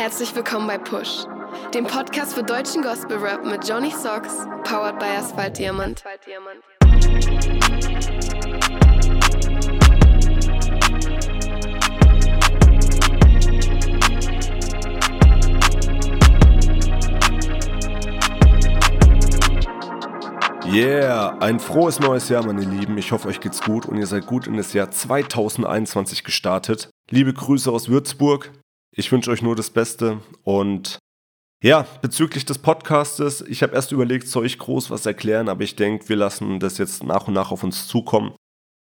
Herzlich willkommen bei Push, dem Podcast für deutschen Gospel Rap mit Johnny Socks, powered by Asphalt Diamant. Yeah, ein frohes neues Jahr, meine Lieben. Ich hoffe, euch geht's gut und ihr seid gut in das Jahr 2021 gestartet. Liebe Grüße aus Würzburg. Ich wünsche euch nur das Beste und ja, bezüglich des Podcastes, ich habe erst überlegt, soll ich groß was erklären, aber ich denke, wir lassen das jetzt nach und nach auf uns zukommen.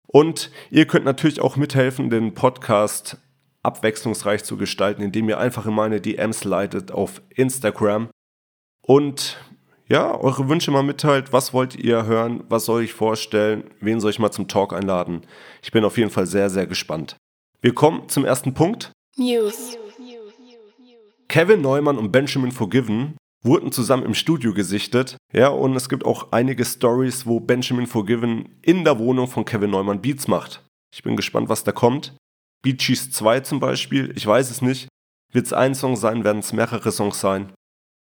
Und ihr könnt natürlich auch mithelfen, den Podcast abwechslungsreich zu gestalten, indem ihr einfach in meine DMs leitet auf Instagram und ja, eure Wünsche mal mitteilt. Was wollt ihr hören? Was soll ich vorstellen? Wen soll ich mal zum Talk einladen? Ich bin auf jeden Fall sehr, sehr gespannt. Wir kommen zum ersten Punkt. News. Kevin Neumann und Benjamin Forgiven wurden zusammen im Studio gesichtet. Ja, und es gibt auch einige Stories, wo Benjamin Forgiven in der Wohnung von Kevin Neumann Beats macht. Ich bin gespannt, was da kommt. Beat Cheese 2 zum Beispiel, ich weiß es nicht. Wird es ein Song sein, werden es mehrere Songs sein?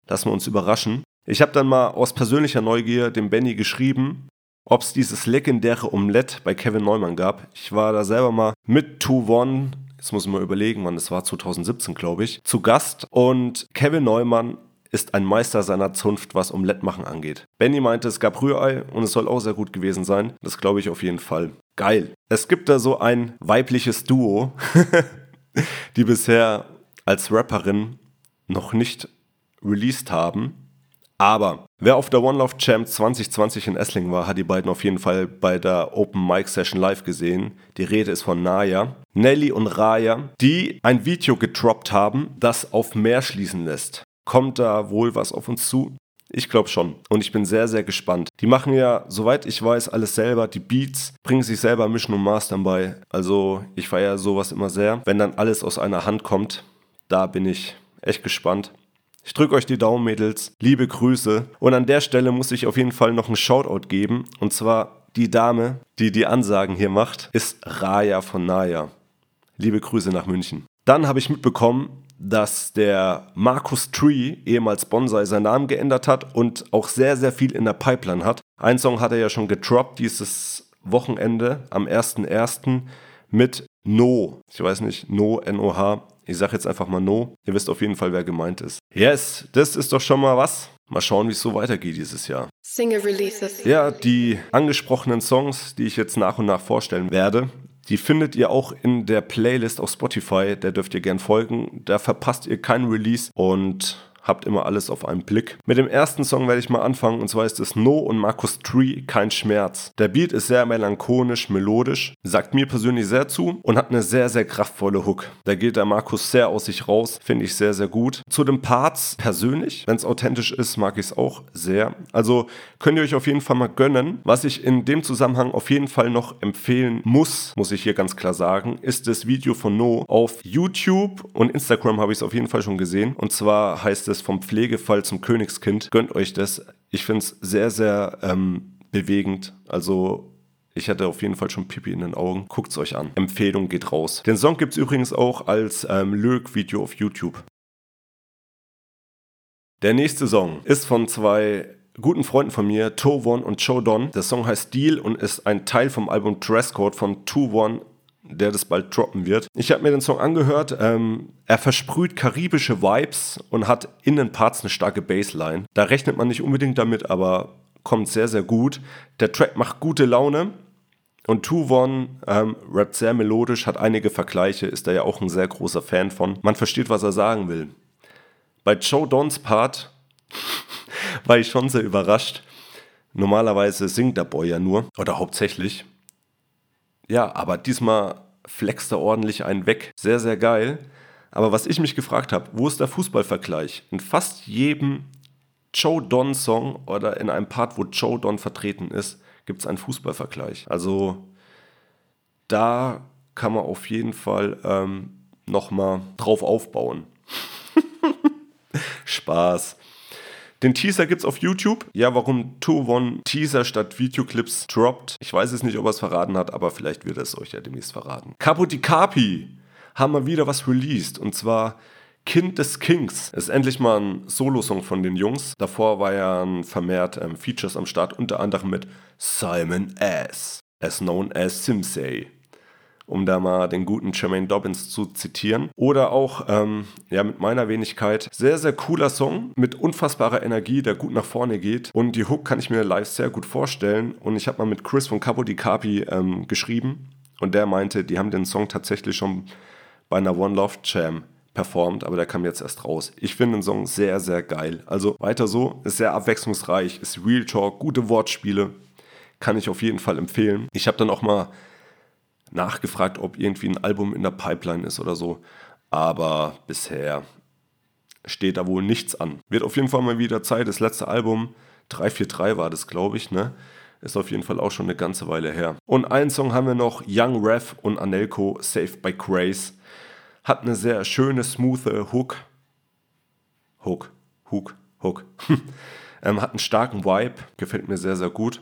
Lassen wir uns überraschen. Ich habe dann mal aus persönlicher Neugier dem Benny geschrieben, ob es dieses legendäre Omelette bei Kevin Neumann gab. Ich war da selber mal mit 2-1 jetzt muss ich mal überlegen, wann das war, 2017 glaube ich, zu Gast und Kevin Neumann ist ein Meister seiner Zunft, was Omelette machen angeht. Benny meinte, es gab Rührei und es soll auch sehr gut gewesen sein. Das glaube ich auf jeden Fall. Geil. Es gibt da so ein weibliches Duo, die bisher als Rapperin noch nicht released haben. Aber wer auf der One Love Champ 2020 in Essling war, hat die beiden auf jeden Fall bei der Open Mic Session live gesehen. Die Rede ist von Naya, Nelly und Raya, die ein Video getroppt haben, das auf mehr schließen lässt. Kommt da wohl was auf uns zu? Ich glaube schon. Und ich bin sehr, sehr gespannt. Die machen ja, soweit ich weiß, alles selber. Die Beats bringen sich selber Mischen und Mastern bei. Also ich feiere sowas immer sehr. Wenn dann alles aus einer Hand kommt, da bin ich echt gespannt. Ich drücke euch die Daumen, Mädels. Liebe Grüße. Und an der Stelle muss ich auf jeden Fall noch einen Shoutout geben. Und zwar die Dame, die die Ansagen hier macht, ist Raya von Naya. Liebe Grüße nach München. Dann habe ich mitbekommen, dass der Markus Tree, ehemals Bonsai, seinen Namen geändert hat und auch sehr, sehr viel in der Pipeline hat. Ein Song hat er ja schon gedroppt dieses Wochenende am 1.1. mit No. Ich weiß nicht, No, N-O-H. Ich sage jetzt einfach mal No. Ihr wisst auf jeden Fall, wer gemeint ist. Yes, das ist doch schon mal was. Mal schauen, wie es so weitergeht dieses Jahr. Single Releases. Ja, die angesprochenen Songs, die ich jetzt nach und nach vorstellen werde, die findet ihr auch in der Playlist auf Spotify. Der dürft ihr gern folgen. Da verpasst ihr keinen Release und habt immer alles auf einen Blick. Mit dem ersten Song werde ich mal anfangen und zwar ist es No und Markus Tree Kein Schmerz. Der Beat ist sehr melancholisch, melodisch, sagt mir persönlich sehr zu und hat eine sehr, sehr kraftvolle Hook. Da geht der Markus sehr aus sich raus, finde ich sehr, sehr gut. Zu den Parts persönlich, wenn es authentisch ist, mag ich es auch sehr. Also könnt ihr euch auf jeden Fall mal gönnen. Was ich in dem Zusammenhang auf jeden Fall noch empfehlen muss, muss ich hier ganz klar sagen, ist das Video von No auf YouTube und Instagram habe ich es auf jeden Fall schon gesehen. Und zwar heißt es es vom Pflegefall zum Königskind. Gönnt euch das. Ich finde es sehr, sehr ähm, bewegend. Also ich hatte auf jeden Fall schon Pipi in den Augen. Guckt es euch an. Empfehlung geht raus. Den Song gibt es übrigens auch als ähm, Lyric-Video auf YouTube. Der nächste Song ist von zwei guten Freunden von mir, Tovon und Chodon. Der Song heißt Deal und ist ein Teil vom Album Dresscode von Tovon der das bald droppen wird. Ich habe mir den Song angehört. Ähm, er versprüht karibische Vibes und hat in den Parts eine starke Bassline. Da rechnet man nicht unbedingt damit, aber kommt sehr, sehr gut. Der Track macht gute Laune. Und Tuvon ähm, rappt sehr melodisch, hat einige Vergleiche, ist da ja auch ein sehr großer Fan von. Man versteht, was er sagen will. Bei Joe Dons Part war ich schon sehr überrascht. Normalerweise singt der Boy ja nur, oder hauptsächlich. Ja, aber diesmal flext er ordentlich einen weg. Sehr, sehr geil. Aber was ich mich gefragt habe, wo ist der Fußballvergleich? In fast jedem Joe Don Song oder in einem Part, wo Joe Don vertreten ist, gibt es einen Fußballvergleich. Also da kann man auf jeden Fall ähm, nochmal drauf aufbauen. Spaß. Den Teaser gibt's auf YouTube. Ja, warum 2-1 Teaser statt Videoclips droppt. Ich weiß es nicht, ob er es verraten hat, aber vielleicht wird er es euch ja demnächst verraten. Capo di Capi haben wir wieder was released. Und zwar Kind des Kings ist endlich mal ein Solo-Song von den Jungs. Davor war ja vermehrt ähm, Features am Start, unter anderem mit Simon S., as known as Simsei um da mal den guten Jermaine Dobbins zu zitieren. Oder auch, ähm, ja, mit meiner Wenigkeit, sehr, sehr cooler Song mit unfassbarer Energie, der gut nach vorne geht. Und die Hook kann ich mir live sehr gut vorstellen. Und ich habe mal mit Chris von Capo di Capi ähm, geschrieben und der meinte, die haben den Song tatsächlich schon bei einer One Love Jam performt, aber der kam jetzt erst raus. Ich finde den Song sehr, sehr geil. Also weiter so, ist sehr abwechslungsreich, ist Real Talk, gute Wortspiele, kann ich auf jeden Fall empfehlen. Ich habe dann auch mal nachgefragt, ob irgendwie ein Album in der Pipeline ist oder so. Aber bisher steht da wohl nichts an. Wird auf jeden Fall mal wieder Zeit. Das letzte Album, 343 war das, glaube ich, ne? Ist auf jeden Fall auch schon eine ganze Weile her. Und einen Song haben wir noch, Young Rev und Anelko, Saved by Grace. Hat eine sehr schöne, smooth Hook. Hook, Hook, Hook. ähm, hat einen starken Vibe, gefällt mir sehr, sehr gut.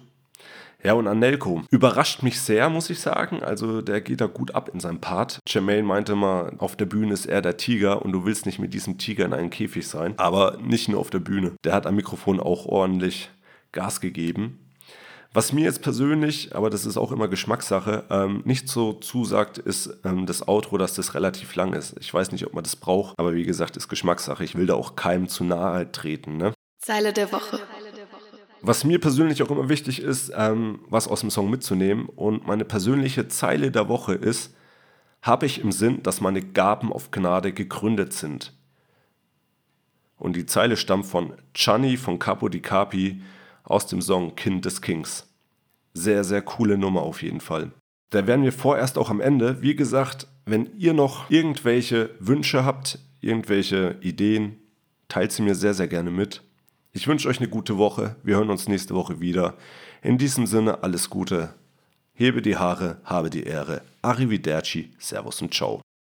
Ja, und Anelko überrascht mich sehr, muss ich sagen. Also der geht da gut ab in seinem Part. Jermaine meinte mal, auf der Bühne ist er der Tiger und du willst nicht mit diesem Tiger in einem Käfig sein. Aber nicht nur auf der Bühne. Der hat am Mikrofon auch ordentlich Gas gegeben. Was mir jetzt persönlich, aber das ist auch immer Geschmackssache, ähm, nicht so zusagt, ist ähm, das Outro, dass das relativ lang ist. Ich weiß nicht, ob man das braucht, aber wie gesagt, ist Geschmackssache. Ich will da auch keinem zu nahe treten. Ne? Zeile der Woche. Was mir persönlich auch immer wichtig ist, ähm, was aus dem Song mitzunehmen. Und meine persönliche Zeile der Woche ist, habe ich im Sinn, dass meine Gaben auf Gnade gegründet sind. Und die Zeile stammt von Chani von Capo di Capi aus dem Song Kind des Kings. Sehr, sehr coole Nummer auf jeden Fall. Da wären wir vorerst auch am Ende. Wie gesagt, wenn ihr noch irgendwelche Wünsche habt, irgendwelche Ideen, teilt sie mir sehr, sehr gerne mit. Ich wünsche euch eine gute Woche. Wir hören uns nächste Woche wieder. In diesem Sinne alles Gute. Hebe die Haare, habe die Ehre. Arrivederci, Servus und Ciao.